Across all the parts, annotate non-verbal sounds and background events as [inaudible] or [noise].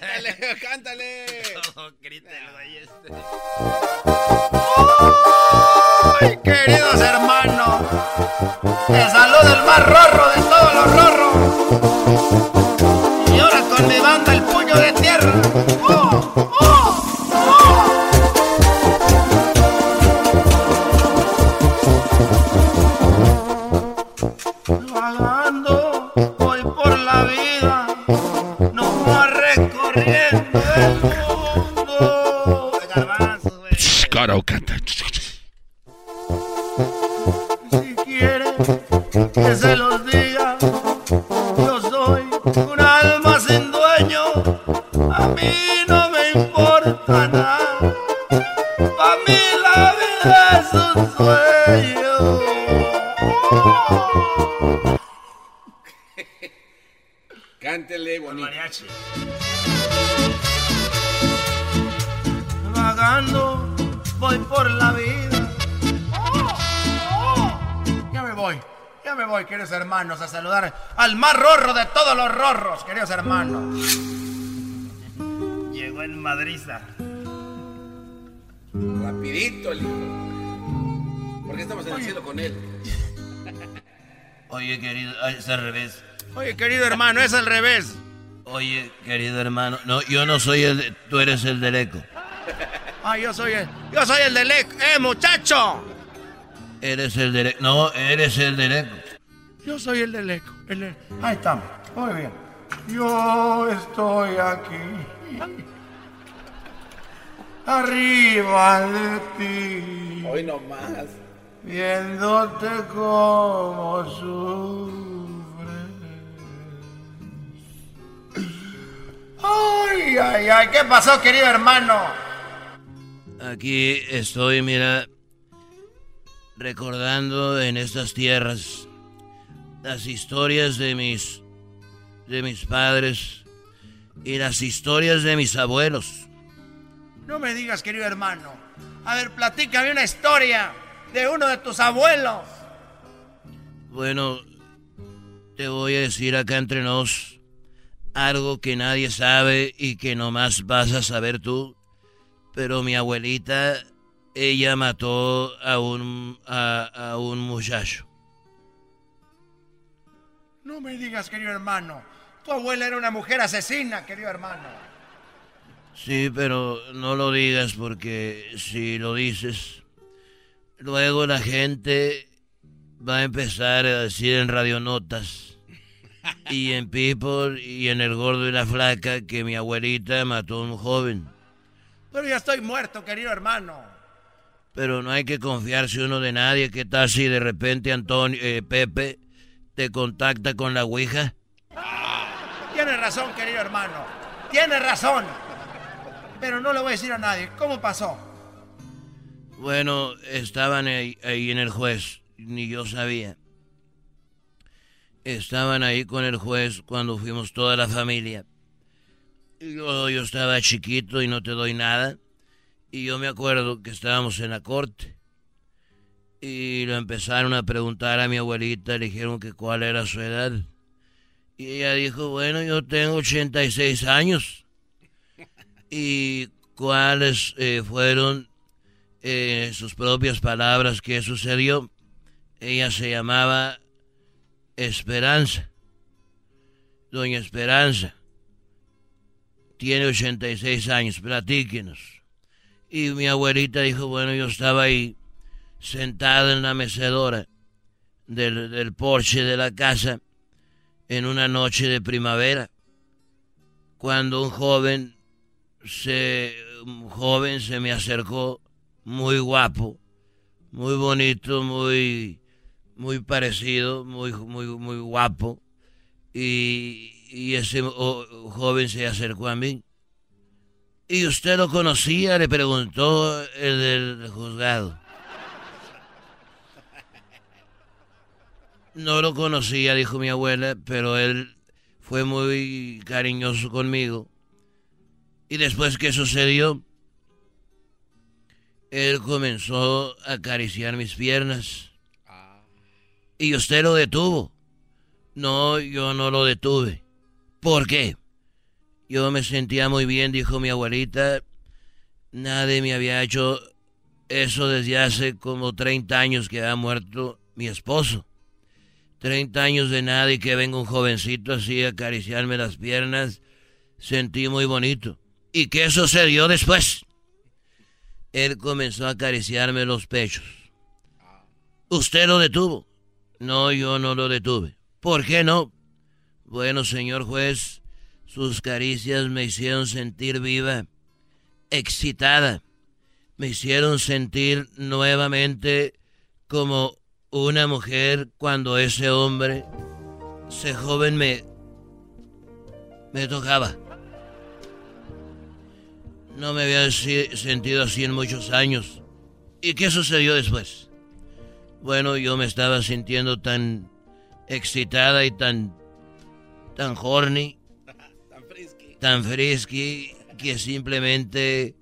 ¡Grítale! ¡Cántale! [laughs] este. ¡Ay, queridos hermanos! ¡Te saluda el más rorro de todos los rorros! Y ahora con mi banda el puño de tierra. ¡Oh! ¡Oh! Si quieren que se los diga, yo soy un alma sin dueño. A mí no me importa nada. Para mí la vida es un sueño. [laughs] Cántele bonito. Mariachi. Vagando voy por la vida. Ya me voy, ya me voy, queridos hermanos, a saludar al más rorro de todos los rorros, queridos hermanos. Llegó en Madriza. Rapidito, el hijo. ¿Por qué estamos en el cielo con él? Oye, querido, es al revés. Oye, querido hermano, es al revés. Oye, querido hermano, no, yo no soy el, de- tú eres el del eco. Ah, yo soy el, yo soy el del eco, eh, muchacho. Eres el del eco, no, eres el del eco. Yo soy el del eco, el del- Ahí estamos, muy bien. Yo estoy aquí. Arriba de ti. Hoy no más. Viéndote como sufres. Ay, ay, ay, ¿qué pasó, querido hermano? Aquí estoy, mira, recordando en estas tierras las historias de mis de mis padres y las historias de mis abuelos. No me digas, querido hermano. A ver, platícame una historia de uno de tus abuelos. Bueno, te voy a decir acá entre nos algo que nadie sabe y que nomás vas a saber tú. Pero mi abuelita, ella mató a un, a, a un muchacho. No me digas, querido hermano. Tu abuela era una mujer asesina, querido hermano. Sí, pero no lo digas porque si lo dices, luego la gente va a empezar a decir en radionotas y en People y en El Gordo y la Flaca que mi abuelita mató a un joven. Pero ya estoy muerto, querido hermano. Pero no hay que confiarse uno de nadie. ¿Qué tal si de repente Antonio, eh, Pepe te contacta con la Ouija? Tienes razón, querido hermano. Tienes razón. Pero no le voy a decir a nadie. ¿Cómo pasó? Bueno, estaban ahí, ahí en el juez. Ni yo sabía. estaban ahí con el juez cuando fuimos toda la familia. Yo, yo estaba chiquito y no te doy nada. Y yo me acuerdo que estábamos en la corte. Y lo empezaron a preguntar a mi abuelita, le dijeron que cuál era su edad. Y ella dijo, bueno, yo tengo 86 años. ¿Y cuáles eh, fueron eh, sus propias palabras que sucedió? Ella se llamaba Esperanza. Doña Esperanza. Tiene 86 años, platíquenos. Y mi abuelita dijo, bueno, yo estaba ahí sentado en la mecedora del, del porche de la casa en una noche de primavera, cuando un joven se, un joven se me acercó muy guapo, muy bonito, muy, muy parecido, muy, muy, muy guapo, y, y ese joven se acercó a mí. ¿Y usted lo conocía? Le preguntó el del juzgado. No lo conocía, dijo mi abuela, pero él fue muy cariñoso conmigo. Y después que sucedió, él comenzó a acariciar mis piernas. Y usted lo detuvo. No, yo no lo detuve. ¿Por qué? Yo me sentía muy bien, dijo mi abuelita. Nadie me había hecho eso desde hace como 30 años que ha muerto mi esposo. 30 años de nada y que venga un jovencito así a acariciarme las piernas, sentí muy bonito. ¿Y qué sucedió después? Él comenzó a acariciarme los pechos. ¿Usted lo detuvo? No, yo no lo detuve. ¿Por qué no? Bueno, señor juez, sus caricias me hicieron sentir viva, excitada. Me hicieron sentir nuevamente como una mujer cuando ese hombre, ese joven me, me tocaba. No me había sentido así en muchos años. ¿Y qué sucedió después? Bueno, yo me estaba sintiendo tan excitada y tan, tan horny, [laughs] tan frisky, tan frisky que simplemente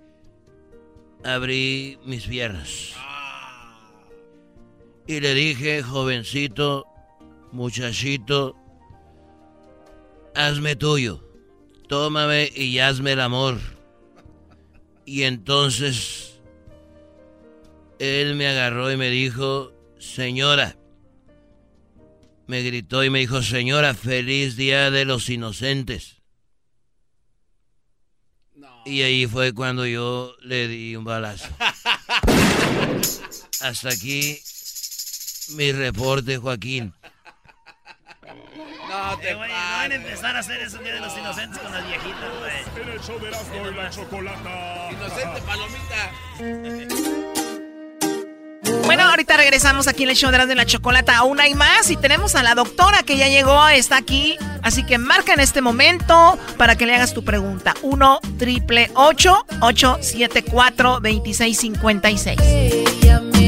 abrí mis piernas. Y le dije, jovencito, muchachito, hazme tuyo, tómame y hazme el amor. Y entonces él me agarró y me dijo, señora, me gritó y me dijo, señora, feliz día de los inocentes. Y ahí fue cuando yo le di un balazo. [laughs] Hasta aquí mi reporte, Joaquín. No te eh, güey, van a empezar a hacer eso Día de los Inocentes con las viejitas, güey. En el show de y la Chocolata. Inocente palomita. [laughs] Ahorita regresamos aquí en el show de la chocolata. Aún hay más y tenemos a la doctora que ya llegó, está aquí. Así que marca en este momento para que le hagas tu pregunta. 1 triple 874 2656.